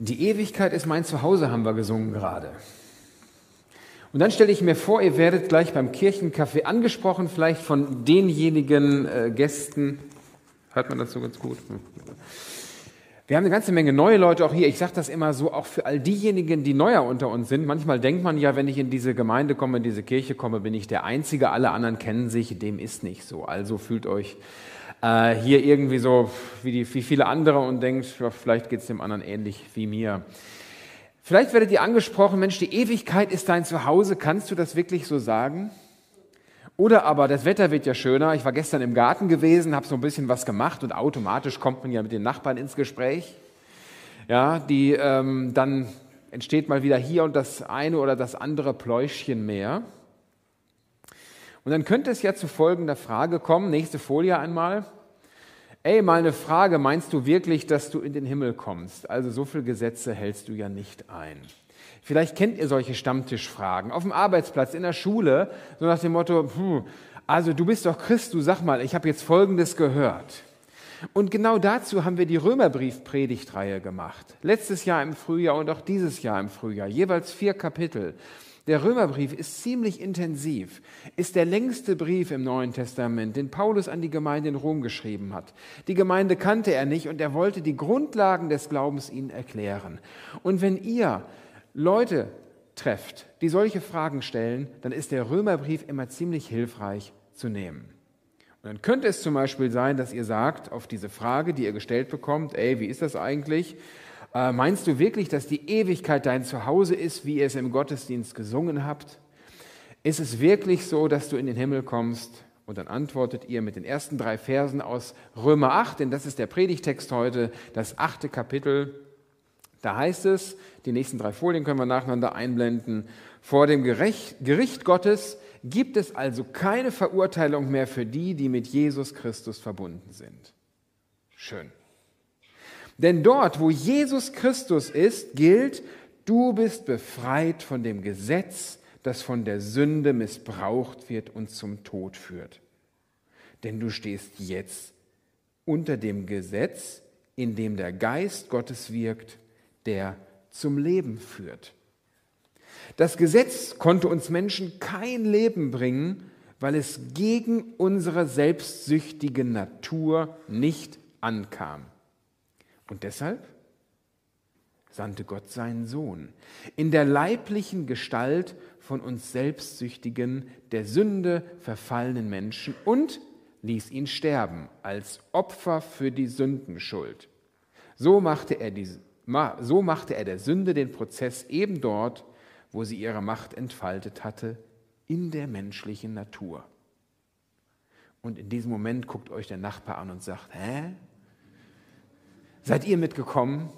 Die Ewigkeit ist mein Zuhause, haben wir gesungen gerade. Und dann stelle ich mir vor, ihr werdet gleich beim Kirchencafé angesprochen, vielleicht von denjenigen äh, Gästen. Hört man das so ganz gut? Wir haben eine ganze Menge neue Leute auch hier. Ich sage das immer so, auch für all diejenigen, die neuer unter uns sind. Manchmal denkt man ja, wenn ich in diese Gemeinde komme, in diese Kirche komme, bin ich der Einzige. Alle anderen kennen sich. Dem ist nicht so. Also fühlt euch äh, hier irgendwie so wie, die, wie viele andere und denkt, ja, vielleicht geht es dem anderen ähnlich wie mir. Vielleicht werdet ihr angesprochen, Mensch, die Ewigkeit ist dein Zuhause. Kannst du das wirklich so sagen? Oder aber das Wetter wird ja schöner. Ich war gestern im Garten gewesen, habe so ein bisschen was gemacht und automatisch kommt man ja mit den Nachbarn ins Gespräch. Ja, die ähm, dann entsteht mal wieder hier und das eine oder das andere Pläuschchen mehr. Und dann könnte es ja zu folgender Frage kommen, nächste Folie einmal. Ey, mal eine Frage, meinst du wirklich, dass du in den Himmel kommst? Also so viele Gesetze hältst du ja nicht ein. Vielleicht kennt ihr solche Stammtischfragen auf dem Arbeitsplatz, in der Schule, so nach dem Motto, also du bist doch Christ, du sag mal, ich habe jetzt Folgendes gehört. Und genau dazu haben wir die Römerbrief-Predigtreihe gemacht. Letztes Jahr im Frühjahr und auch dieses Jahr im Frühjahr, jeweils vier Kapitel. Der Römerbrief ist ziemlich intensiv, ist der längste Brief im Neuen Testament, den Paulus an die Gemeinde in Rom geschrieben hat. Die Gemeinde kannte er nicht und er wollte die Grundlagen des Glaubens ihnen erklären. Und wenn ihr Leute trefft, die solche Fragen stellen, dann ist der Römerbrief immer ziemlich hilfreich zu nehmen. Und dann könnte es zum Beispiel sein, dass ihr sagt auf diese Frage, die ihr gestellt bekommt, ey, wie ist das eigentlich? Äh, meinst du wirklich, dass die Ewigkeit dein Zuhause ist, wie ihr es im Gottesdienst gesungen habt? Ist es wirklich so, dass du in den Himmel kommst? Und dann antwortet ihr mit den ersten drei Versen aus Römer 8, denn das ist der Predigtext heute, das achte Kapitel. Da heißt es, die nächsten drei Folien können wir nacheinander einblenden, vor dem Gericht Gottes gibt es also keine Verurteilung mehr für die, die mit Jesus Christus verbunden sind. Schön. Denn dort, wo Jesus Christus ist, gilt, du bist befreit von dem Gesetz, das von der Sünde missbraucht wird und zum Tod führt. Denn du stehst jetzt unter dem Gesetz, in dem der Geist Gottes wirkt, der zum Leben führt. Das Gesetz konnte uns Menschen kein Leben bringen, weil es gegen unsere selbstsüchtige Natur nicht ankam. Und deshalb sandte Gott seinen Sohn in der leiblichen Gestalt von uns selbstsüchtigen, der Sünde verfallenen Menschen und ließ ihn sterben als Opfer für die Sündenschuld. So machte er, die, so machte er der Sünde den Prozess eben dort, wo sie ihre Macht entfaltet hatte, in der menschlichen Natur. Und in diesem Moment guckt euch der Nachbar an und sagt, hä? Seid ihr mitgekommen?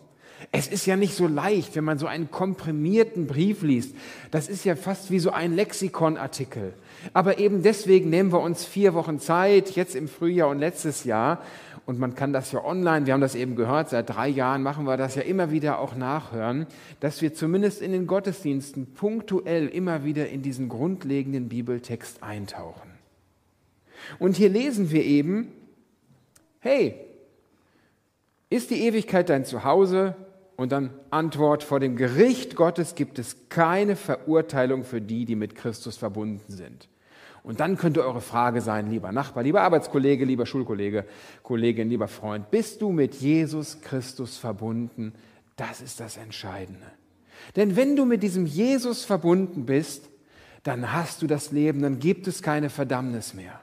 Es ist ja nicht so leicht, wenn man so einen komprimierten Brief liest. Das ist ja fast wie so ein Lexikonartikel. Aber eben deswegen nehmen wir uns vier Wochen Zeit, jetzt im Frühjahr und letztes Jahr. Und man kann das ja online, wir haben das eben gehört, seit drei Jahren machen wir das ja immer wieder auch nachhören, dass wir zumindest in den Gottesdiensten punktuell immer wieder in diesen grundlegenden Bibeltext eintauchen. Und hier lesen wir eben, hey, ist die Ewigkeit dein Zuhause? Und dann Antwort, vor dem Gericht Gottes gibt es keine Verurteilung für die, die mit Christus verbunden sind. Und dann könnte eure Frage sein, lieber Nachbar, lieber Arbeitskollege, lieber Schulkollege, Kollegin, lieber Freund, bist du mit Jesus Christus verbunden? Das ist das Entscheidende. Denn wenn du mit diesem Jesus verbunden bist, dann hast du das Leben, dann gibt es keine Verdammnis mehr.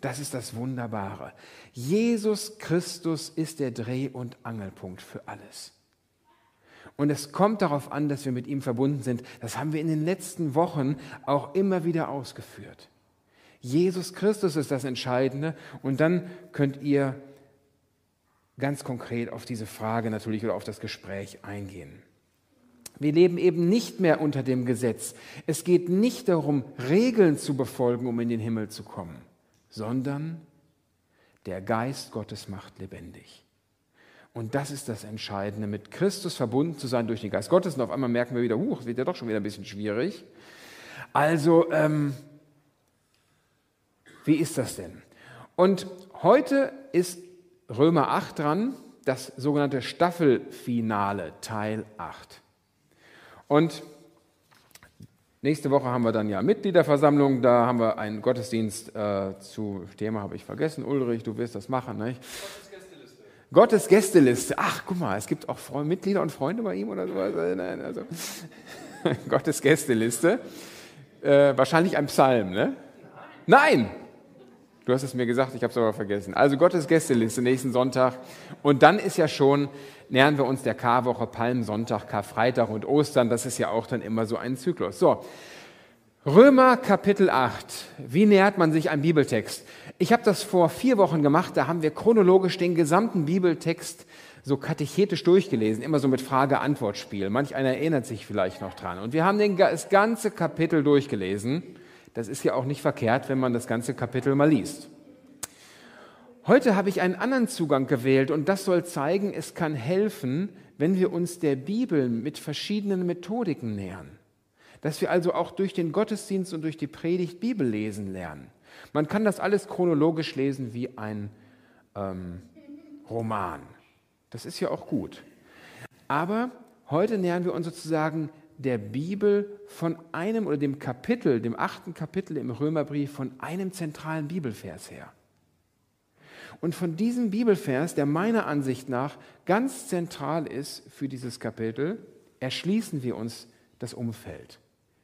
Das ist das Wunderbare. Jesus Christus ist der Dreh- und Angelpunkt für alles. Und es kommt darauf an, dass wir mit ihm verbunden sind. Das haben wir in den letzten Wochen auch immer wieder ausgeführt. Jesus Christus ist das Entscheidende. Und dann könnt ihr ganz konkret auf diese Frage natürlich oder auf das Gespräch eingehen. Wir leben eben nicht mehr unter dem Gesetz. Es geht nicht darum, Regeln zu befolgen, um in den Himmel zu kommen, sondern der Geist Gottes macht lebendig. Und das ist das Entscheidende, mit Christus verbunden zu sein durch den Geist Gottes. Und auf einmal merken wir wieder, huch, wird ja doch schon wieder ein bisschen schwierig. Also, ähm, wie ist das denn? Und heute ist Römer 8 dran. das sogenannte Staffelfinale, Teil 8. Und nächste Woche haben wir dann ja Mitgliederversammlung, da haben wir einen Gottesdienst äh, zu, Thema habe ich vergessen, Ulrich, du wirst das machen, nicht? Gottes Gästeliste. Ach, guck mal, es gibt auch Freund, Mitglieder und Freunde bei ihm oder sowas. Nein, also Gottes Gästeliste. Äh, wahrscheinlich ein Psalm, ne? Nein! Du hast es mir gesagt, ich habe es aber vergessen. Also Gottes Gästeliste nächsten Sonntag. Und dann ist ja schon, nähern wir uns der Karwoche, Palmsonntag, Karfreitag und Ostern. Das ist ja auch dann immer so ein Zyklus. So, Römer Kapitel 8. Wie nähert man sich einem Bibeltext? Ich habe das vor vier Wochen gemacht. Da haben wir chronologisch den gesamten Bibeltext so katechetisch durchgelesen, immer so mit Frage-Antwort-Spiel. Manch einer erinnert sich vielleicht noch dran. Und wir haben den, das ganze Kapitel durchgelesen. Das ist ja auch nicht verkehrt, wenn man das ganze Kapitel mal liest. Heute habe ich einen anderen Zugang gewählt und das soll zeigen, es kann helfen, wenn wir uns der Bibel mit verschiedenen Methodiken nähern. Dass wir also auch durch den Gottesdienst und durch die Predigt Bibel lesen lernen. Man kann das alles chronologisch lesen wie ein ähm, Roman. Das ist ja auch gut. Aber heute nähern wir uns sozusagen der Bibel von einem oder dem Kapitel, dem achten Kapitel im Römerbrief, von einem zentralen Bibelvers her. Und von diesem Bibelvers, der meiner Ansicht nach ganz zentral ist für dieses Kapitel, erschließen wir uns das Umfeld.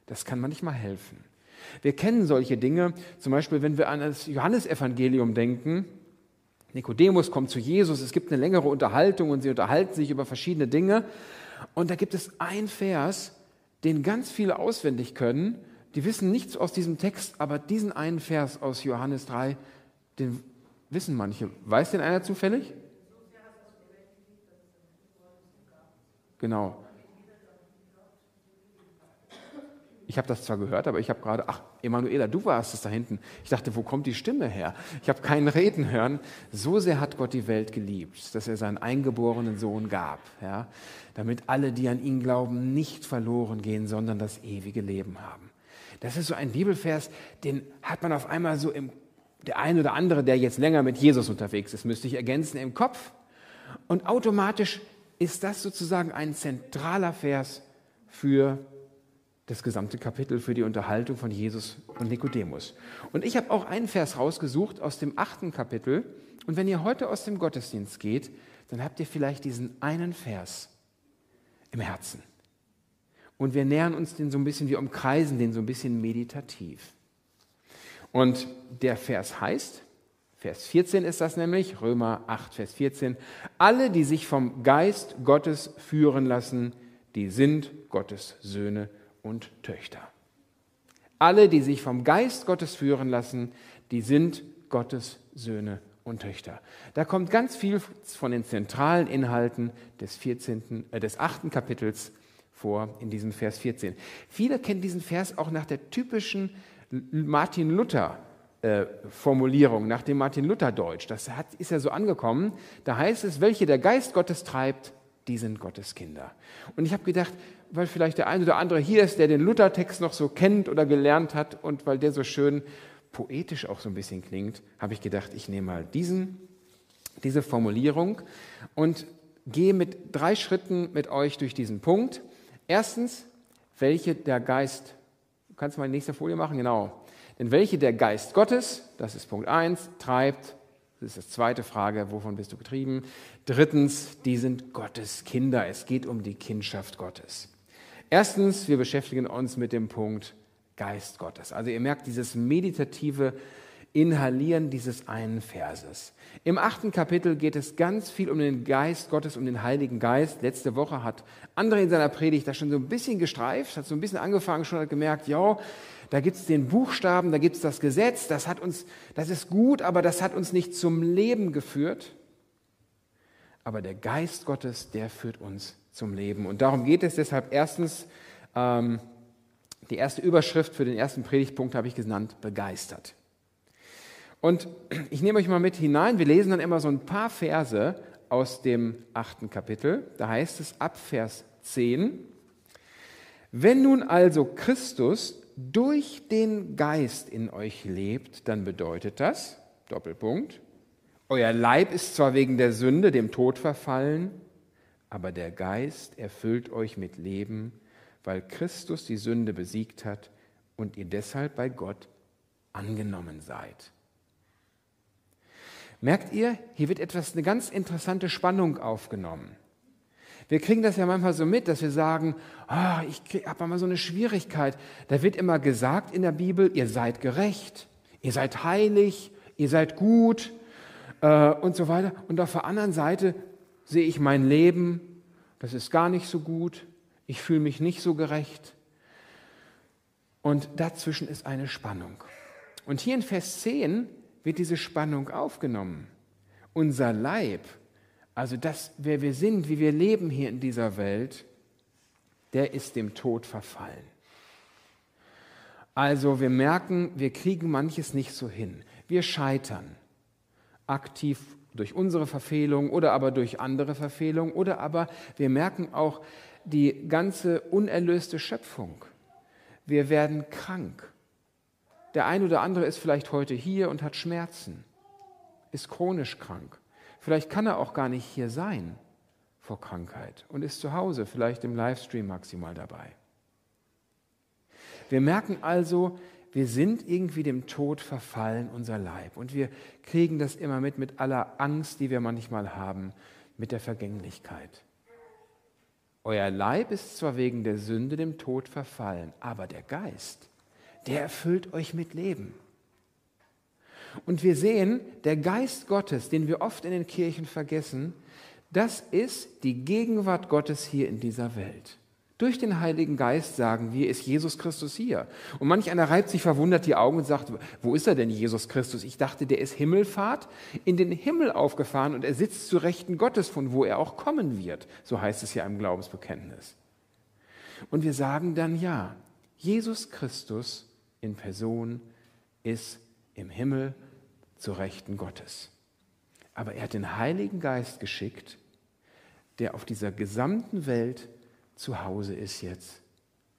Das kann manchmal helfen. Wir kennen solche Dinge, zum Beispiel, wenn wir an das Johannesevangelium denken. Nikodemus kommt zu Jesus, es gibt eine längere Unterhaltung und sie unterhalten sich über verschiedene Dinge. Und da gibt es ein Vers, den ganz viele auswendig können. Die wissen nichts aus diesem Text, aber diesen einen Vers aus Johannes 3, den wissen manche. Weiß den einer zufällig? Genau. Ich habe das zwar gehört, aber ich habe gerade, ach, Emanuela, du warst es da hinten. Ich dachte, wo kommt die Stimme her? Ich habe keinen Reden hören. So sehr hat Gott die Welt geliebt, dass er seinen eingeborenen Sohn gab, ja, damit alle, die an ihn glauben, nicht verloren gehen, sondern das ewige Leben haben. Das ist so ein Bibelvers, den hat man auf einmal so im, der eine oder andere, der jetzt länger mit Jesus unterwegs ist, müsste ich ergänzen, im Kopf. Und automatisch ist das sozusagen ein zentraler Vers für das gesamte Kapitel für die Unterhaltung von Jesus und Nikodemus. Und ich habe auch einen Vers rausgesucht aus dem achten Kapitel. Und wenn ihr heute aus dem Gottesdienst geht, dann habt ihr vielleicht diesen einen Vers im Herzen. Und wir nähern uns den so ein bisschen, wir umkreisen den so ein bisschen meditativ. Und der Vers heißt, Vers 14 ist das nämlich, Römer 8, Vers 14, alle, die sich vom Geist Gottes führen lassen, die sind Gottes Söhne und Töchter. Alle, die sich vom Geist Gottes führen lassen, die sind Gottes Söhne und Töchter. Da kommt ganz viel von den zentralen Inhalten des, 14., äh, des 8. Kapitels vor in diesem Vers 14. Viele kennen diesen Vers auch nach der typischen Martin Luther äh, Formulierung, nach dem Martin Luther Deutsch. Das hat, ist ja so angekommen. Da heißt es, welche der Geist Gottes treibt, die sind Gottes Kinder. Und ich habe gedacht, weil vielleicht der eine oder andere hier ist, der den Luthertext noch so kennt oder gelernt hat und weil der so schön poetisch auch so ein bisschen klingt, habe ich gedacht, ich nehme mal diesen, diese Formulierung und gehe mit drei Schritten mit euch durch diesen Punkt. Erstens, welche der Geist, du kannst mal die nächste Folie machen, genau. Denn welche der Geist Gottes, das ist Punkt 1, treibt, das ist die zweite Frage, wovon bist du getrieben? Drittens, die sind Gottes Kinder. Es geht um die Kindschaft Gottes. Erstens, wir beschäftigen uns mit dem Punkt Geist Gottes. Also ihr merkt dieses meditative Inhalieren dieses einen Verses. Im achten Kapitel geht es ganz viel um den Geist Gottes, um den Heiligen Geist. Letzte Woche hat André in seiner Predigt da schon so ein bisschen gestreift, hat so ein bisschen angefangen, schon hat gemerkt, ja, da gibt es den Buchstaben, da gibt es das Gesetz, das hat uns, das ist gut, aber das hat uns nicht zum Leben geführt. Aber der Geist Gottes, der führt uns zum Leben. Und darum geht es deshalb erstens, ähm, die erste Überschrift für den ersten Predigtpunkt habe ich genannt, begeistert. Und ich nehme euch mal mit hinein, wir lesen dann immer so ein paar Verse aus dem achten Kapitel. Da heißt es ab Vers 10, wenn nun also Christus durch den Geist in euch lebt, dann bedeutet das, Doppelpunkt, Euer Leib ist zwar wegen der Sünde dem Tod verfallen, aber der Geist erfüllt euch mit Leben, weil Christus die Sünde besiegt hat und ihr deshalb bei Gott angenommen seid. Merkt ihr, hier wird etwas, eine ganz interessante Spannung aufgenommen. Wir kriegen das ja manchmal so mit, dass wir sagen, oh, ich habe mal so eine Schwierigkeit. Da wird immer gesagt in der Bibel, ihr seid gerecht, ihr seid heilig, ihr seid gut äh, und so weiter. Und auf der anderen Seite sehe ich mein Leben, das ist gar nicht so gut, ich fühle mich nicht so gerecht. Und dazwischen ist eine Spannung. Und hier in Vers 10 wird diese Spannung aufgenommen. Unser Leib, also das, wer wir sind, wie wir leben hier in dieser Welt, der ist dem Tod verfallen. Also wir merken, wir kriegen manches nicht so hin. Wir scheitern aktiv durch unsere Verfehlung oder aber durch andere Verfehlung oder aber wir merken auch die ganze unerlöste Schöpfung. Wir werden krank. Der ein oder andere ist vielleicht heute hier und hat Schmerzen, ist chronisch krank. Vielleicht kann er auch gar nicht hier sein vor Krankheit und ist zu Hause, vielleicht im Livestream maximal dabei. Wir merken also, wir sind irgendwie dem Tod verfallen, unser Leib. Und wir kriegen das immer mit, mit aller Angst, die wir manchmal haben, mit der Vergänglichkeit. Euer Leib ist zwar wegen der Sünde dem Tod verfallen, aber der Geist, der erfüllt euch mit Leben. Und wir sehen, der Geist Gottes, den wir oft in den Kirchen vergessen, das ist die Gegenwart Gottes hier in dieser Welt. Durch den Heiligen Geist sagen wir, ist Jesus Christus hier. Und manch einer reibt sich verwundert die Augen und sagt, wo ist er denn, Jesus Christus? Ich dachte, der ist Himmelfahrt, in den Himmel aufgefahren und er sitzt zu Rechten Gottes, von wo er auch kommen wird. So heißt es ja im Glaubensbekenntnis. Und wir sagen dann, ja, Jesus Christus in Person ist im Himmel zu Rechten Gottes. Aber er hat den Heiligen Geist geschickt, der auf dieser gesamten Welt zu Hause ist jetzt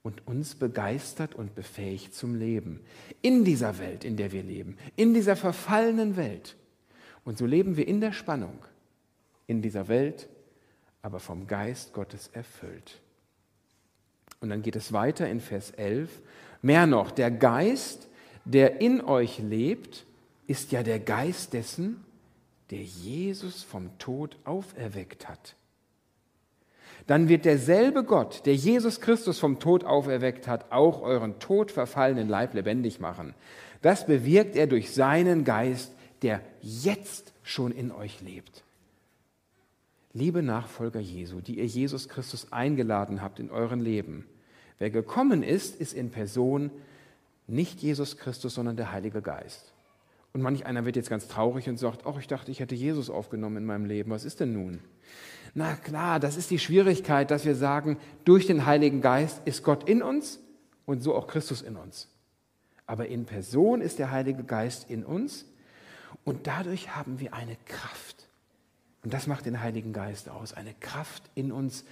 und uns begeistert und befähigt zum Leben. In dieser Welt, in der wir leben, in dieser verfallenen Welt. Und so leben wir in der Spannung, in dieser Welt, aber vom Geist Gottes erfüllt. Und dann geht es weiter in Vers 11. Mehr noch, der Geist, der in euch lebt, ist ja der Geist dessen, der Jesus vom Tod auferweckt hat dann wird derselbe Gott, der Jesus Christus vom Tod auferweckt hat, auch euren todverfallenen Leib lebendig machen. Das bewirkt er durch seinen Geist, der jetzt schon in euch lebt. Liebe Nachfolger Jesu, die ihr Jesus Christus eingeladen habt in euren Leben, wer gekommen ist, ist in Person nicht Jesus Christus, sondern der Heilige Geist. Und manch einer wird jetzt ganz traurig und sagt, ach, ich dachte, ich hätte Jesus aufgenommen in meinem Leben. Was ist denn nun? Na klar, das ist die Schwierigkeit, dass wir sagen, durch den Heiligen Geist ist Gott in uns und so auch Christus in uns. Aber in Person ist der Heilige Geist in uns und dadurch haben wir eine Kraft. Und das macht den Heiligen Geist aus, eine Kraft in uns,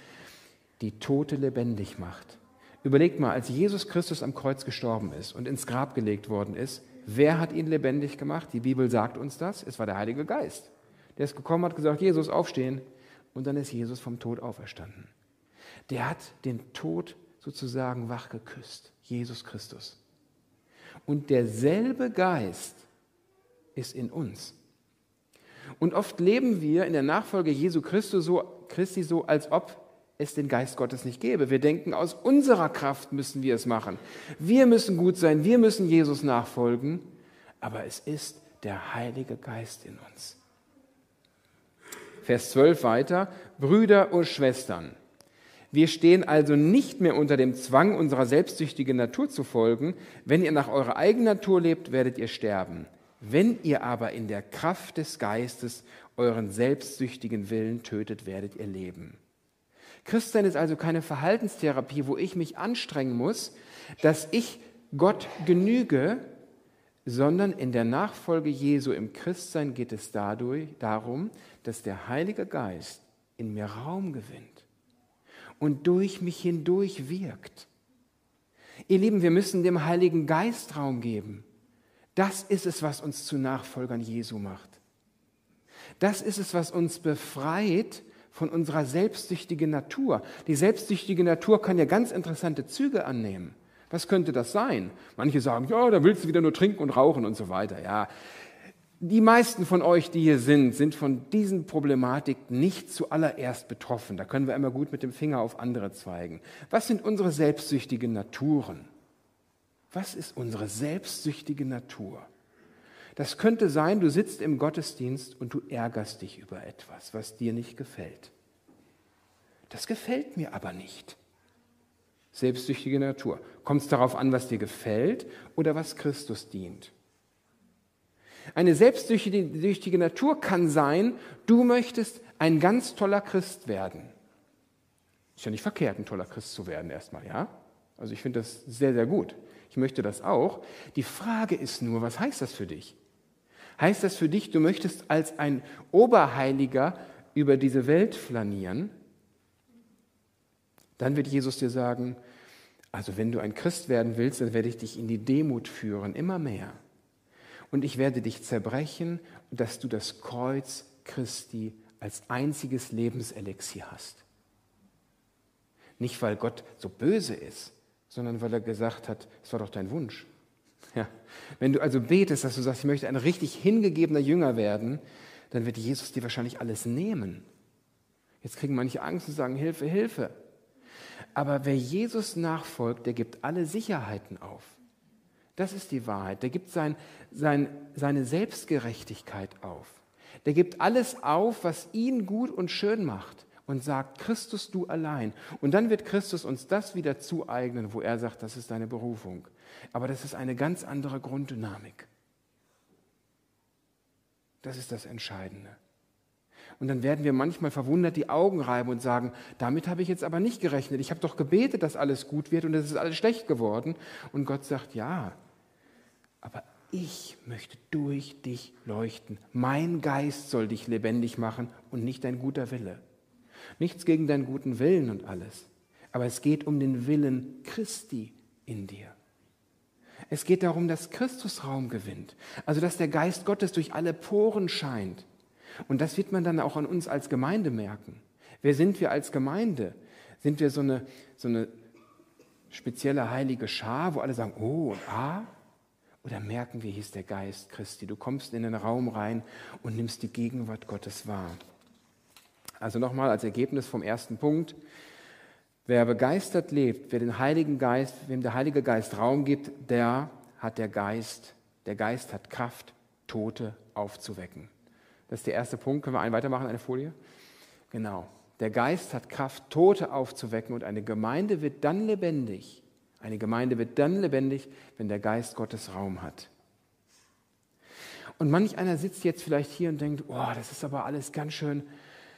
die Tote lebendig macht. Überlegt mal, als Jesus Christus am Kreuz gestorben ist und ins Grab gelegt worden ist, wer hat ihn lebendig gemacht? Die Bibel sagt uns das, es war der Heilige Geist. Der ist gekommen, hat gesagt, Jesus, aufstehen, und dann ist Jesus vom Tod auferstanden. Der hat den Tod sozusagen wach geküsst, Jesus Christus. Und derselbe Geist ist in uns. Und oft leben wir in der Nachfolge Jesu Christi so, Christi so, als ob es den Geist Gottes nicht gäbe. Wir denken, aus unserer Kraft müssen wir es machen. Wir müssen gut sein, wir müssen Jesus nachfolgen. Aber es ist der Heilige Geist in uns. Vers 12 weiter, Brüder und Schwestern. Wir stehen also nicht mehr unter dem Zwang, unserer selbstsüchtigen Natur zu folgen. Wenn ihr nach eurer eigenen Natur lebt, werdet ihr sterben. Wenn ihr aber in der Kraft des Geistes euren selbstsüchtigen Willen tötet, werdet ihr leben. Christsein ist also keine Verhaltenstherapie, wo ich mich anstrengen muss, dass ich Gott genüge, sondern in der Nachfolge Jesu im Christsein geht es dadurch darum, dass der Heilige Geist in mir Raum gewinnt und durch mich hindurch wirkt. Ihr Lieben, wir müssen dem Heiligen Geist Raum geben. Das ist es, was uns zu Nachfolgern Jesu macht. Das ist es, was uns befreit von unserer selbstsüchtigen Natur. Die selbstsüchtige Natur kann ja ganz interessante Züge annehmen. Was könnte das sein? Manche sagen, ja, da willst du wieder nur trinken und rauchen und so weiter. Ja, die meisten von euch, die hier sind, sind von diesen Problematik nicht zuallererst betroffen. Da können wir immer gut mit dem Finger auf andere zeigen. Was sind unsere selbstsüchtigen Naturen? Was ist unsere selbstsüchtige Natur? Das könnte sein, du sitzt im Gottesdienst und du ärgerst dich über etwas, was dir nicht gefällt. Das gefällt mir aber nicht. Selbstsüchtige Natur. Kommt es darauf an, was dir gefällt oder was Christus dient? Eine selbstsüchtige Natur kann sein, du möchtest ein ganz toller Christ werden. Ist ja nicht verkehrt, ein toller Christ zu werden erstmal, ja? Also ich finde das sehr, sehr gut. Ich möchte das auch. Die Frage ist nur, was heißt das für dich? Heißt das für dich, du möchtest als ein Oberheiliger über diese Welt flanieren? Dann wird Jesus dir sagen, also wenn du ein Christ werden willst, dann werde ich dich in die Demut führen, immer mehr. Und ich werde dich zerbrechen, dass du das Kreuz Christi als einziges Lebenselixier hast. Nicht, weil Gott so böse ist, sondern weil er gesagt hat, es war doch dein Wunsch. Ja. Wenn du also betest, dass du sagst, ich möchte ein richtig hingegebener Jünger werden, dann wird Jesus dir wahrscheinlich alles nehmen. Jetzt kriegen manche Angst und sagen, Hilfe, Hilfe. Aber wer Jesus nachfolgt, der gibt alle Sicherheiten auf. Das ist die Wahrheit. Der gibt sein, sein, seine Selbstgerechtigkeit auf. Der gibt alles auf, was ihn gut und schön macht und sagt, Christus du allein. Und dann wird Christus uns das wieder zueignen, wo er sagt, das ist deine Berufung. Aber das ist eine ganz andere Grunddynamik. Das ist das Entscheidende. Und dann werden wir manchmal verwundert die Augen reiben und sagen, damit habe ich jetzt aber nicht gerechnet. Ich habe doch gebetet, dass alles gut wird und es ist alles schlecht geworden. Und Gott sagt, ja, aber ich möchte durch dich leuchten. Mein Geist soll dich lebendig machen und nicht dein guter Wille. Nichts gegen deinen guten Willen und alles. Aber es geht um den Willen Christi in dir. Es geht darum, dass Christus Raum gewinnt. Also, dass der Geist Gottes durch alle Poren scheint. Und das wird man dann auch an uns als Gemeinde merken. Wer sind wir als Gemeinde? Sind wir so eine, so eine spezielle heilige Schar, wo alle sagen, oh und ah? Oder merken wir, hier ist der Geist Christi. Du kommst in den Raum rein und nimmst die Gegenwart Gottes wahr. Also nochmal als Ergebnis vom ersten Punkt. Wer begeistert lebt, wer den Heiligen Geist, wem der Heilige Geist Raum gibt, der hat der Geist, der Geist hat Kraft, Tote aufzuwecken. Das ist der erste Punkt. Können wir einen weitermachen, eine Folie? Genau. Der Geist hat Kraft, Tote aufzuwecken und eine Gemeinde wird dann lebendig. Eine Gemeinde wird dann lebendig, wenn der Geist Gottes Raum hat. Und manch einer sitzt jetzt vielleicht hier und denkt, oh, das ist aber alles ganz schön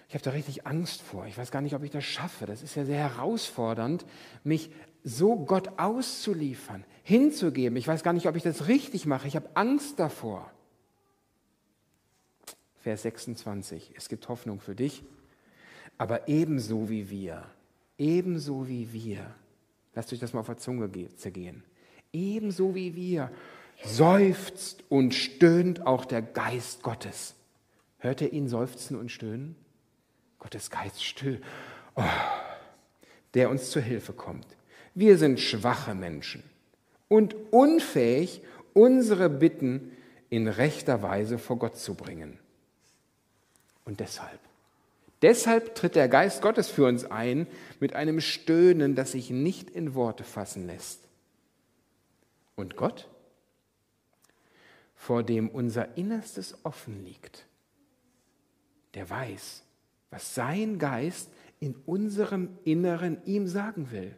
ich habe da richtig Angst vor. Ich weiß gar nicht, ob ich das schaffe. Das ist ja sehr herausfordernd, mich so Gott auszuliefern, hinzugeben. Ich weiß gar nicht, ob ich das richtig mache. Ich habe Angst davor. Vers 26. Es gibt Hoffnung für dich, aber ebenso wie wir, ebenso wie wir, lasst euch das mal auf der Zunge zergehen, ebenso wie wir, seufzt und stöhnt auch der Geist Gottes. Hört ihr ihn seufzen und stöhnen? Gottes Geist still, oh, der uns zur Hilfe kommt. Wir sind schwache Menschen und unfähig, unsere Bitten in rechter Weise vor Gott zu bringen. Und deshalb, deshalb tritt der Geist Gottes für uns ein mit einem Stöhnen, das sich nicht in Worte fassen lässt. Und Gott, vor dem unser Innerstes offen liegt, der weiß, was sein Geist in unserem Inneren ihm sagen will.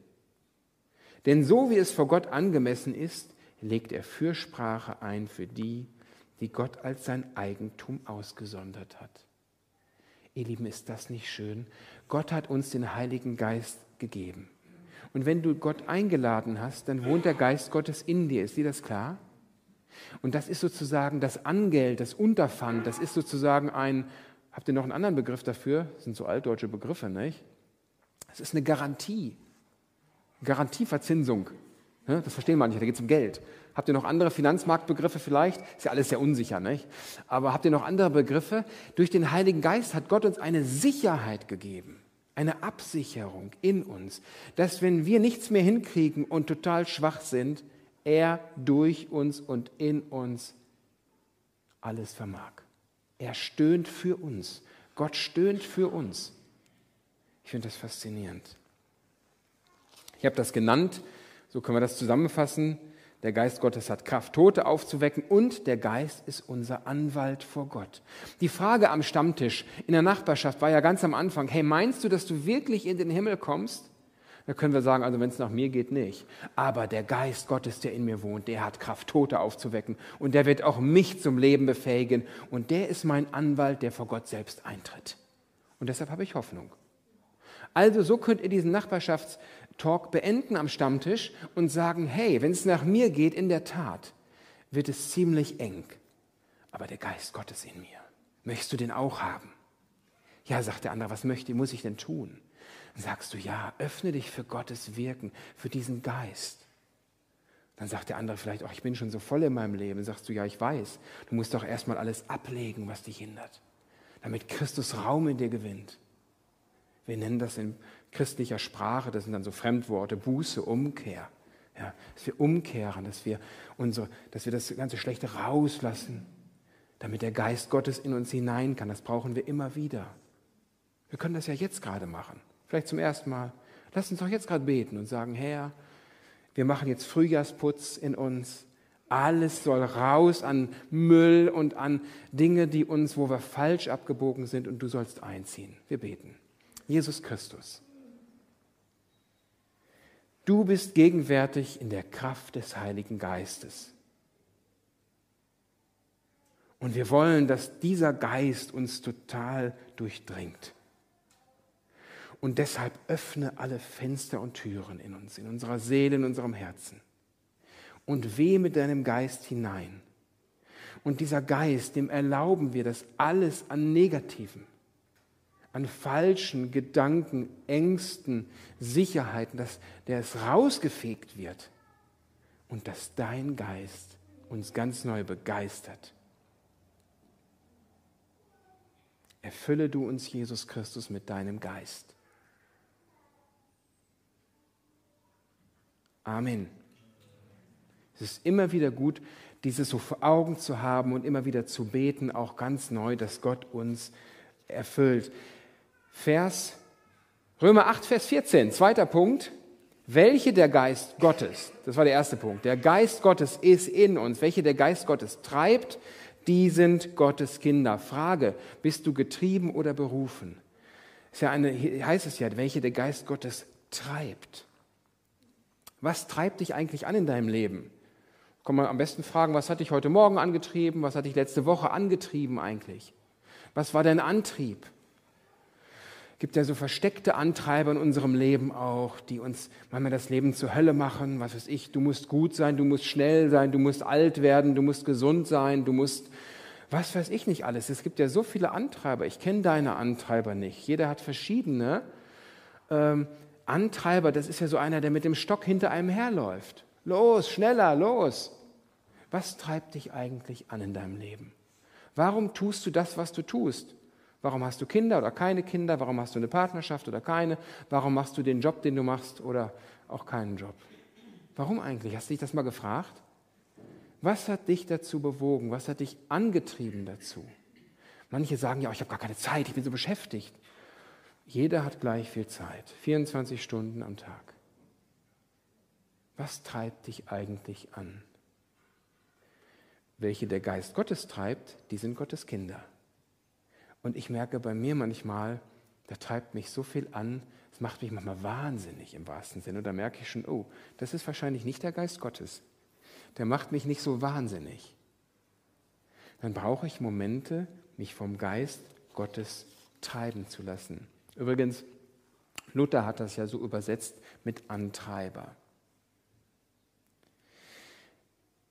Denn so wie es vor Gott angemessen ist, legt er Fürsprache ein für die, die Gott als sein Eigentum ausgesondert hat. Ihr Lieben, ist das nicht schön? Gott hat uns den Heiligen Geist gegeben. Und wenn du Gott eingeladen hast, dann wohnt der Geist Gottes in dir. Ist dir das klar? Und das ist sozusagen das Angeld, das Unterpfand, das ist sozusagen ein, Habt ihr noch einen anderen Begriff dafür? Das sind so altdeutsche Begriffe, nicht? Es ist eine Garantie. Garantieverzinsung. Das verstehen manche, da geht es um Geld. Habt ihr noch andere Finanzmarktbegriffe vielleicht? Ist ja alles sehr unsicher, nicht? Aber habt ihr noch andere Begriffe? Durch den Heiligen Geist hat Gott uns eine Sicherheit gegeben, eine Absicherung in uns, dass wenn wir nichts mehr hinkriegen und total schwach sind, er durch uns und in uns alles vermag. Er stöhnt für uns. Gott stöhnt für uns. Ich finde das faszinierend. Ich habe das genannt, so können wir das zusammenfassen. Der Geist Gottes hat Kraft, Tote aufzuwecken und der Geist ist unser Anwalt vor Gott. Die Frage am Stammtisch in der Nachbarschaft war ja ganz am Anfang, hey, meinst du, dass du wirklich in den Himmel kommst? Da können wir sagen, also wenn es nach mir geht, nicht. Aber der Geist Gottes, der in mir wohnt, der hat Kraft, Tote aufzuwecken und der wird auch mich zum Leben befähigen und der ist mein Anwalt, der vor Gott selbst eintritt. Und deshalb habe ich Hoffnung. Also so könnt ihr diesen Nachbarschafts Talk beenden am Stammtisch und sagen, hey, wenn es nach mir geht, in der Tat, wird es ziemlich eng. Aber der Geist Gottes in mir, möchtest du den auch haben? Ja, sagt der andere, was möchte, muss ich denn tun? Dann sagst du, ja, öffne dich für Gottes Wirken, für diesen Geist. Dann sagt der andere vielleicht, oh, ich bin schon so voll in meinem Leben. Dann sagst du, ja, ich weiß. Du musst doch erstmal alles ablegen, was dich hindert, damit Christus Raum in dir gewinnt. Wir nennen das in christlicher Sprache, das sind dann so Fremdworte, Buße, Umkehr. Ja, dass wir umkehren, dass wir, unsere, dass wir das ganze Schlechte rauslassen, damit der Geist Gottes in uns hinein kann. Das brauchen wir immer wieder. Wir können das ja jetzt gerade machen, vielleicht zum ersten Mal. Lass uns doch jetzt gerade beten und sagen, Herr, wir machen jetzt Frühjahrsputz in uns. Alles soll raus an Müll und an Dinge, die uns, wo wir falsch abgebogen sind, und du sollst einziehen. Wir beten. Jesus Christus. Du bist gegenwärtig in der Kraft des Heiligen Geistes. Und wir wollen, dass dieser Geist uns total durchdringt. Und deshalb öffne alle Fenster und Türen in uns, in unserer Seele, in unserem Herzen. Und weh mit deinem Geist hinein. Und dieser Geist, dem erlauben wir, dass alles an Negativen, an falschen Gedanken, Ängsten, Sicherheiten, dass der es rausgefegt wird und dass dein Geist uns ganz neu begeistert. Erfülle du uns, Jesus Christus, mit deinem Geist. Amen. Es ist immer wieder gut, dieses so vor Augen zu haben und immer wieder zu beten, auch ganz neu, dass Gott uns erfüllt. Vers Römer 8, Vers 14, zweiter Punkt. Welche der Geist Gottes, das war der erste Punkt, der Geist Gottes ist in uns, welche der Geist Gottes treibt, die sind Gottes Kinder. Frage, bist du getrieben oder berufen? Ist ja eine, heißt es ja, welche der Geist Gottes treibt. Was treibt dich eigentlich an in deinem Leben? Kann man am besten fragen, was hat dich heute Morgen angetrieben? Was hat dich letzte Woche angetrieben eigentlich? Was war dein Antrieb? gibt ja so versteckte Antreiber in unserem Leben auch, die uns manchmal das Leben zur Hölle machen. Was weiß ich, du musst gut sein, du musst schnell sein, du musst alt werden, du musst gesund sein, du musst, was weiß ich nicht alles. Es gibt ja so viele Antreiber. Ich kenne deine Antreiber nicht. Jeder hat verschiedene ähm, Antreiber. Das ist ja so einer, der mit dem Stock hinter einem herläuft. Los, schneller, los. Was treibt dich eigentlich an in deinem Leben? Warum tust du das, was du tust? Warum hast du Kinder oder keine Kinder? Warum hast du eine Partnerschaft oder keine? Warum machst du den Job, den du machst oder auch keinen Job? Warum eigentlich? Hast du dich das mal gefragt? Was hat dich dazu bewogen? Was hat dich angetrieben dazu? Manche sagen ja, ich habe gar keine Zeit, ich bin so beschäftigt. Jeder hat gleich viel Zeit, 24 Stunden am Tag. Was treibt dich eigentlich an? Welche der Geist Gottes treibt, die sind Gottes Kinder. Und ich merke bei mir manchmal, da treibt mich so viel an, es macht mich manchmal wahnsinnig im wahrsten Sinne. Und da merke ich schon, oh, das ist wahrscheinlich nicht der Geist Gottes. Der macht mich nicht so wahnsinnig. Dann brauche ich Momente, mich vom Geist Gottes treiben zu lassen. Übrigens, Luther hat das ja so übersetzt mit Antreiber.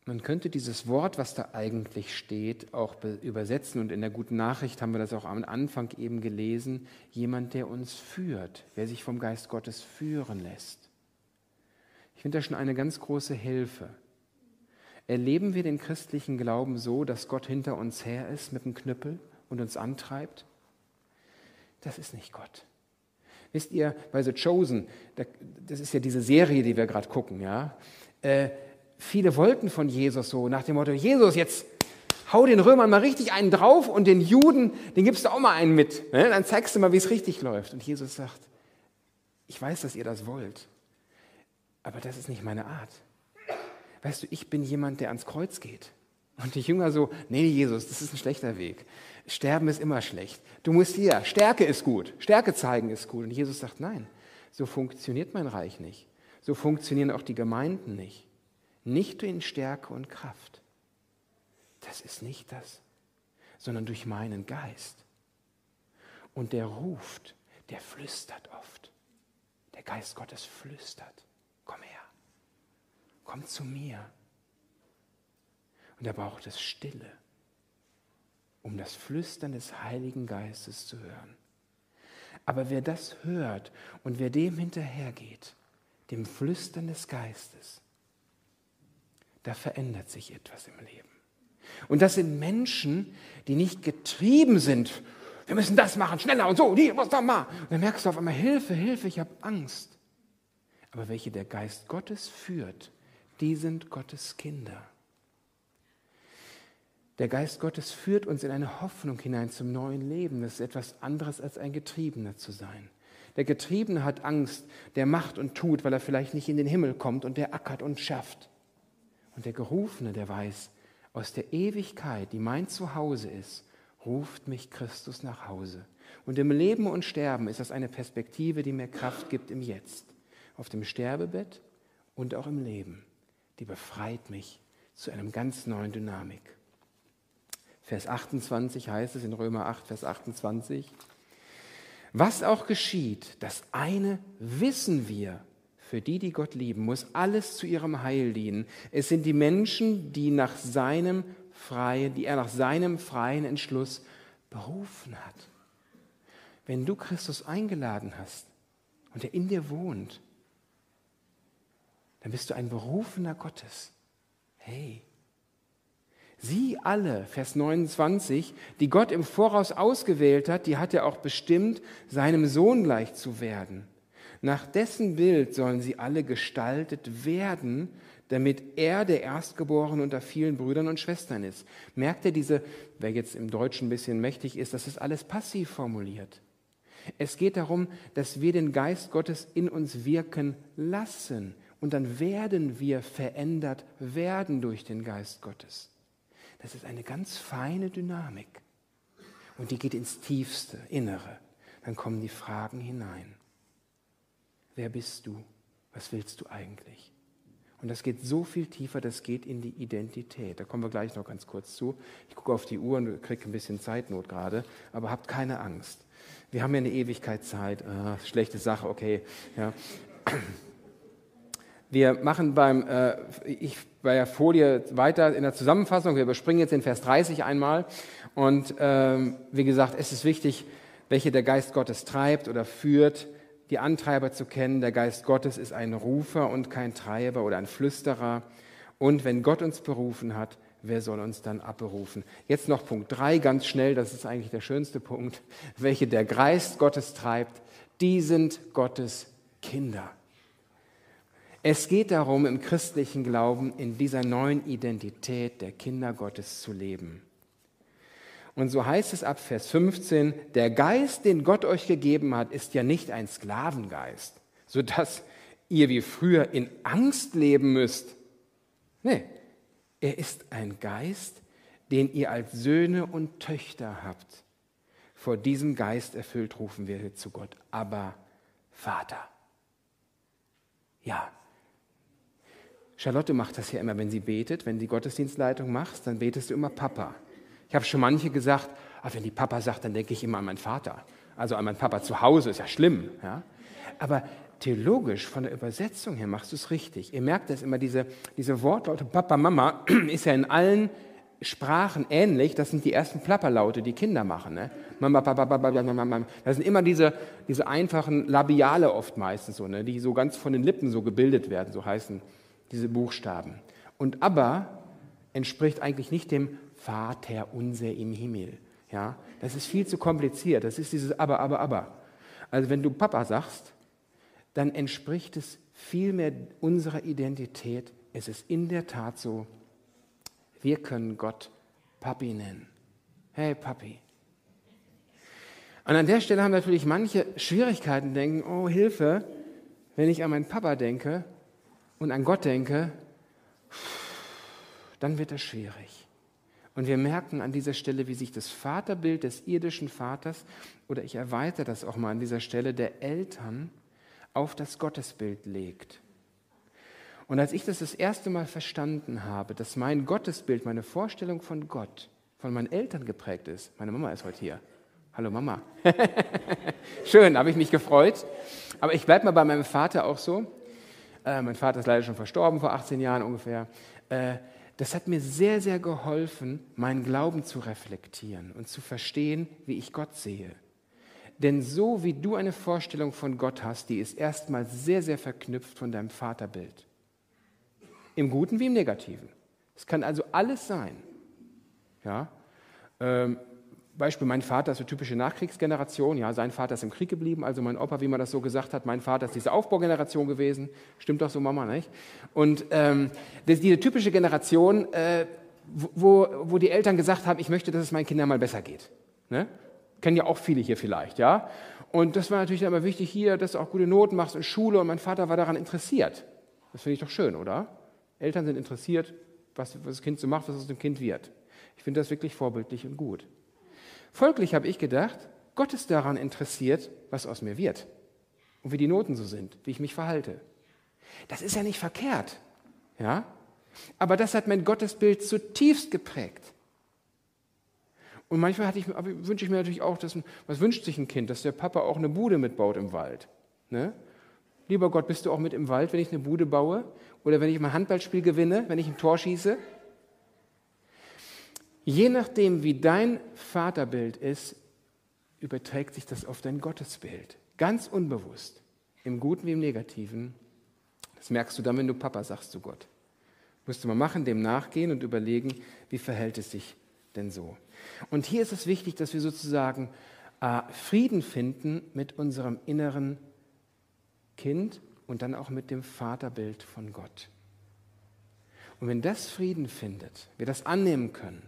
Man könnte dieses Wort, was da eigentlich steht, auch übersetzen. Und in der guten Nachricht haben wir das auch am Anfang eben gelesen. Jemand, der uns führt, wer sich vom Geist Gottes führen lässt. Ich finde das schon eine ganz große Hilfe. Erleben wir den christlichen Glauben so, dass Gott hinter uns her ist mit dem Knüppel und uns antreibt? Das ist nicht Gott. Wisst ihr, bei The Chosen, das ist ja diese Serie, die wir gerade gucken, ja, äh, viele wollten von Jesus so nach dem Motto, Jesus, jetzt hau den Römern mal richtig einen drauf und den Juden, den gibst du auch mal einen mit. Ne? Dann zeigst du mal, wie es richtig läuft. Und Jesus sagt, ich weiß, dass ihr das wollt, aber das ist nicht meine Art. Weißt du, ich bin jemand, der ans Kreuz geht. Und die Jünger so, nee, Jesus, das ist ein schlechter Weg. Sterben ist immer schlecht. Du musst hier, Stärke ist gut, Stärke zeigen ist gut. Und Jesus sagt, nein, so funktioniert mein Reich nicht. So funktionieren auch die Gemeinden nicht. Nicht in Stärke und Kraft. Das ist nicht das, sondern durch meinen Geist. Und der ruft, der flüstert oft. Der Geist Gottes flüstert. Komm her. Komm zu mir. Und er braucht es Stille, um das Flüstern des Heiligen Geistes zu hören. Aber wer das hört und wer dem hinterhergeht, dem Flüstern des Geistes, da verändert sich etwas im Leben. Und das sind Menschen, die nicht getrieben sind. Wir müssen das machen, schneller und so, die, was da mal. Und dann merkst du auf einmal, Hilfe, Hilfe, ich habe Angst. Aber welche der Geist Gottes führt, die sind Gottes Kinder. Der Geist Gottes führt uns in eine Hoffnung hinein zum neuen Leben. Das ist etwas anderes als ein Getriebener zu sein. Der Getriebene hat Angst, der macht und tut, weil er vielleicht nicht in den Himmel kommt und der ackert und schafft. Und der Gerufene, der weiß, aus der Ewigkeit, die mein Zuhause ist, ruft mich Christus nach Hause. Und im Leben und Sterben ist das eine Perspektive, die mir Kraft gibt im Jetzt, auf dem Sterbebett und auch im Leben. Die befreit mich zu einem ganz neuen Dynamik. Vers 28 heißt es in Römer 8, Vers 28. Was auch geschieht, das eine wissen wir, für die, die Gott lieben, muss alles zu ihrem Heil dienen. Es sind die Menschen, die nach seinem freien, die er nach seinem freien Entschluss berufen hat. Wenn du Christus eingeladen hast und er in dir wohnt, dann bist du ein Berufener Gottes. Hey, Sie alle, Vers 29, die Gott im Voraus ausgewählt hat, die hat er auch bestimmt, seinem Sohn gleich zu werden. Nach dessen Bild sollen sie alle gestaltet werden, damit er der Erstgeborene unter vielen Brüdern und Schwestern ist. Merkt ihr diese, wer jetzt im Deutschen ein bisschen mächtig ist, das ist alles passiv formuliert. Es geht darum, dass wir den Geist Gottes in uns wirken lassen und dann werden wir verändert werden durch den Geist Gottes. Das ist eine ganz feine Dynamik. Und die geht ins tiefste Innere. Dann kommen die Fragen hinein. Wer bist du? Was willst du eigentlich? Und das geht so viel tiefer, das geht in die Identität. Da kommen wir gleich noch ganz kurz zu. Ich gucke auf die Uhr und kriege ein bisschen Zeitnot gerade, aber habt keine Angst. Wir haben ja eine Ewigkeit Zeit. Ah, schlechte Sache, okay. Ja. Wir machen beim, äh, ich, bei der Folie weiter in der Zusammenfassung. Wir überspringen jetzt den Vers 30 einmal. Und ähm, wie gesagt, es ist wichtig, welche der Geist Gottes treibt oder führt, die Antreiber zu kennen. Der Geist Gottes ist ein Rufer und kein Treiber oder ein Flüsterer. Und wenn Gott uns berufen hat, wer soll uns dann abberufen? Jetzt noch Punkt 3, ganz schnell, das ist eigentlich der schönste Punkt. Welche der Geist Gottes treibt, die sind Gottes Kinder. Es geht darum, im christlichen Glauben in dieser neuen Identität der Kinder Gottes zu leben. Und so heißt es ab Vers 15, der Geist, den Gott euch gegeben hat, ist ja nicht ein Sklavengeist, sodass ihr wie früher in Angst leben müsst. Nee, er ist ein Geist, den ihr als Söhne und Töchter habt. Vor diesem Geist erfüllt rufen wir zu Gott, aber Vater. Ja, Charlotte macht das ja immer, wenn sie betet. Wenn die Gottesdienstleitung machst, dann betest du immer Papa. Ich habe schon manche gesagt, ach, wenn die Papa sagt, dann denke ich immer an meinen Vater. Also an meinen Papa zu Hause, ist ja schlimm. Ja? Aber theologisch, von der Übersetzung her, machst du es richtig. Ihr merkt das immer, diese, diese Wortlaute Papa, Mama ist ja in allen Sprachen ähnlich. Das sind die ersten Plapperlaute, die Kinder machen. Ne? Mama, Papa, Papa, Mama, Mama. Das sind immer diese, diese einfachen Labiale oft meistens so, ne? die so ganz von den Lippen so gebildet werden, so heißen diese Buchstaben. Und aber entspricht eigentlich nicht dem Vater unser im Himmel. Ja, das ist viel zu kompliziert. Das ist dieses Aber, Aber, Aber. Also wenn du Papa sagst, dann entspricht es vielmehr unserer Identität. Es ist in der Tat so, wir können Gott Papi nennen. Hey Papi. Und an der Stelle haben natürlich manche Schwierigkeiten, denken, oh Hilfe, wenn ich an meinen Papa denke und an Gott denke, dann wird das schwierig. Und wir merken an dieser Stelle, wie sich das Vaterbild des irdischen Vaters, oder ich erweitere das auch mal an dieser Stelle, der Eltern auf das Gottesbild legt. Und als ich das das erste Mal verstanden habe, dass mein Gottesbild, meine Vorstellung von Gott, von meinen Eltern geprägt ist, meine Mama ist heute hier. Hallo Mama. Schön, habe ich mich gefreut. Aber ich bleibe mal bei meinem Vater auch so. Äh, mein Vater ist leider schon verstorben, vor 18 Jahren ungefähr. Äh, das hat mir sehr, sehr geholfen, meinen Glauben zu reflektieren und zu verstehen, wie ich Gott sehe. Denn so wie du eine Vorstellung von Gott hast, die ist erstmal sehr, sehr verknüpft von deinem Vaterbild. Im Guten wie im Negativen. Es kann also alles sein. Ja? Ähm, Beispiel, mein Vater ist eine typische Nachkriegsgeneration, ja, sein Vater ist im Krieg geblieben, also mein Opa, wie man das so gesagt hat, mein Vater ist diese Aufbaugeneration gewesen, stimmt doch so, Mama, nicht? Und ähm, diese typische Generation, äh, wo, wo die Eltern gesagt haben, ich möchte, dass es meinen Kindern mal besser geht. Ne? Kennen ja auch viele hier vielleicht, ja? Und das war natürlich immer wichtig hier, dass du auch gute Noten machst in Schule und mein Vater war daran interessiert. Das finde ich doch schön, oder? Eltern sind interessiert, was, was das Kind so macht, was aus dem Kind wird. Ich finde das wirklich vorbildlich und gut. Folglich habe ich gedacht, Gott ist daran interessiert, was aus mir wird und wie die Noten so sind, wie ich mich verhalte. Das ist ja nicht verkehrt, ja? Aber das hat mein Gottesbild zutiefst geprägt. Und manchmal ich, wünsche ich mir natürlich auch, dass, was wünscht sich ein Kind, dass der Papa auch eine Bude mitbaut im Wald. Ne? Lieber Gott, bist du auch mit im Wald, wenn ich eine Bude baue? Oder wenn ich mein Handballspiel gewinne, wenn ich ein Tor schieße? Je nachdem, wie dein Vaterbild ist, überträgt sich das auf dein Gottesbild. Ganz unbewusst. Im Guten wie im Negativen. Das merkst du dann, wenn du Papa sagst zu Gott. Musst du mal machen, dem nachgehen und überlegen, wie verhält es sich denn so. Und hier ist es wichtig, dass wir sozusagen äh, Frieden finden mit unserem inneren Kind und dann auch mit dem Vaterbild von Gott. Und wenn das Frieden findet, wir das annehmen können,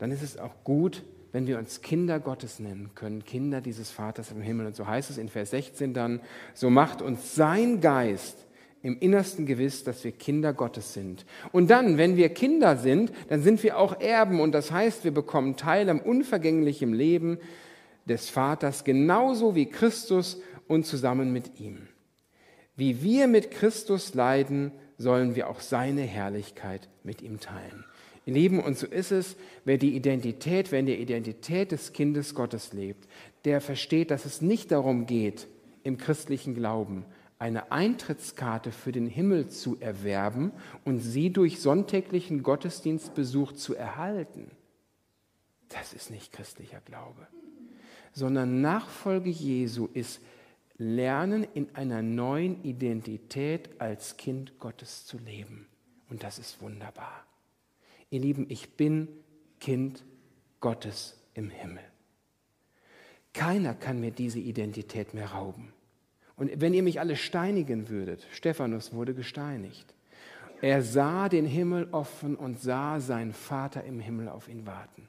dann ist es auch gut, wenn wir uns Kinder Gottes nennen können, Kinder dieses Vaters im Himmel. Und so heißt es in Vers 16 dann, so macht uns sein Geist im innersten Gewiss, dass wir Kinder Gottes sind. Und dann, wenn wir Kinder sind, dann sind wir auch Erben. Und das heißt, wir bekommen Teil am unvergänglichen Leben des Vaters, genauso wie Christus und zusammen mit ihm. Wie wir mit Christus leiden, sollen wir auch seine Herrlichkeit mit ihm teilen. Ihr Lieben, und so ist es, wer die Identität, wer in der Identität des Kindes Gottes lebt, der versteht, dass es nicht darum geht, im christlichen Glauben eine Eintrittskarte für den Himmel zu erwerben und sie durch sonntäglichen Gottesdienstbesuch zu erhalten. Das ist nicht christlicher Glaube, sondern Nachfolge Jesu ist Lernen in einer neuen Identität als Kind Gottes zu leben. Und das ist wunderbar. Ihr Lieben, ich bin Kind Gottes im Himmel. Keiner kann mir diese Identität mehr rauben. Und wenn ihr mich alle steinigen würdet, Stephanus wurde gesteinigt. Er sah den Himmel offen und sah seinen Vater im Himmel auf ihn warten.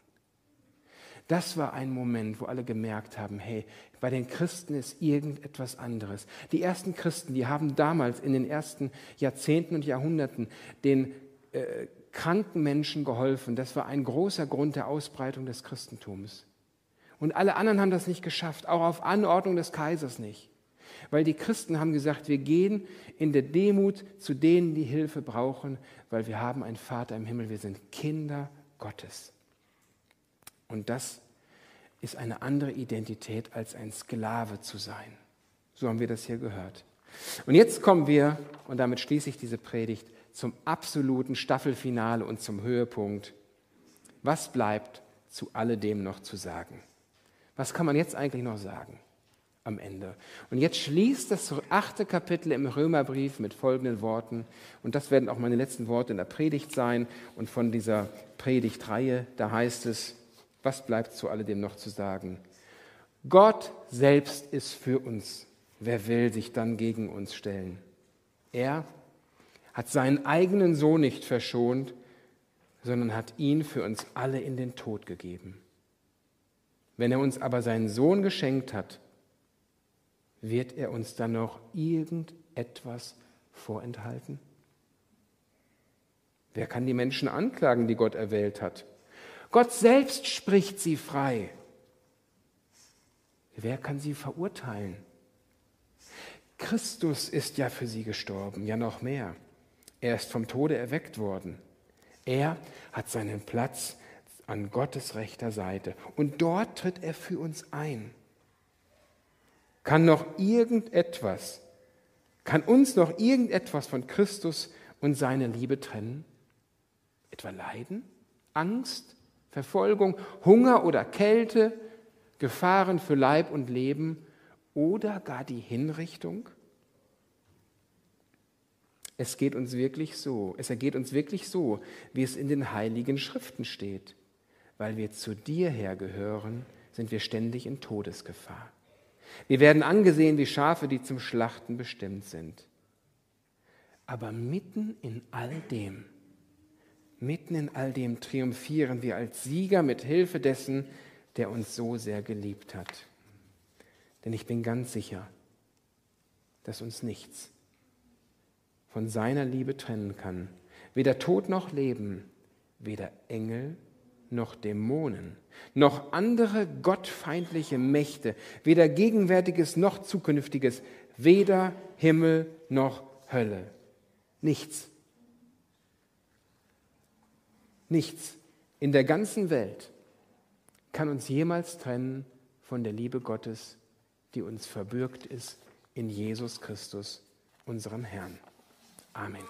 Das war ein Moment, wo alle gemerkt haben, hey, bei den Christen ist irgendetwas anderes. Die ersten Christen, die haben damals in den ersten Jahrzehnten und Jahrhunderten den äh, kranken Menschen geholfen. Das war ein großer Grund der Ausbreitung des Christentums. Und alle anderen haben das nicht geschafft, auch auf Anordnung des Kaisers nicht. Weil die Christen haben gesagt, wir gehen in der Demut zu denen, die Hilfe brauchen, weil wir haben einen Vater im Himmel, wir sind Kinder Gottes. Und das ist eine andere Identität, als ein Sklave zu sein. So haben wir das hier gehört. Und jetzt kommen wir, und damit schließe ich diese Predigt, zum absoluten Staffelfinale und zum Höhepunkt. Was bleibt zu alledem noch zu sagen? Was kann man jetzt eigentlich noch sagen? am Ende. Und jetzt schließt das achte Kapitel im Römerbrief mit folgenden Worten. Und das werden auch meine letzten Worte in der Predigt sein. Und von dieser Predigtreihe, da heißt es, was bleibt zu alledem noch zu sagen? Gott selbst ist für uns. Wer will sich dann gegen uns stellen? Er hat seinen eigenen Sohn nicht verschont, sondern hat ihn für uns alle in den Tod gegeben. Wenn er uns aber seinen Sohn geschenkt hat, wird er uns dann noch irgendetwas vorenthalten? Wer kann die Menschen anklagen, die Gott erwählt hat? Gott selbst spricht sie frei. Wer kann sie verurteilen? Christus ist ja für sie gestorben, ja noch mehr. Er ist vom Tode erweckt worden. Er hat seinen Platz an Gottes rechter Seite und dort tritt er für uns ein. Kann noch irgendetwas, kann uns noch irgendetwas von Christus und seiner Liebe trennen? Etwa Leiden, Angst, Verfolgung, Hunger oder Kälte, Gefahren für Leib und Leben oder gar die Hinrichtung? Es geht uns wirklich so, es ergeht uns wirklich so, wie es in den heiligen Schriften steht. Weil wir zu dir hergehören, sind wir ständig in Todesgefahr. Wir werden angesehen wie Schafe, die zum Schlachten bestimmt sind. Aber mitten in all dem, mitten in all dem triumphieren wir als Sieger mit Hilfe dessen, der uns so sehr geliebt hat. Denn ich bin ganz sicher, dass uns nichts von seiner Liebe trennen kann. Weder Tod noch Leben, weder Engel noch Dämonen, noch andere gottfeindliche Mächte, weder gegenwärtiges noch zukünftiges, weder Himmel noch Hölle. Nichts. Nichts in der ganzen Welt kann uns jemals trennen von der Liebe Gottes, die uns verbürgt ist in Jesus Christus, unserem Herrn. Amén.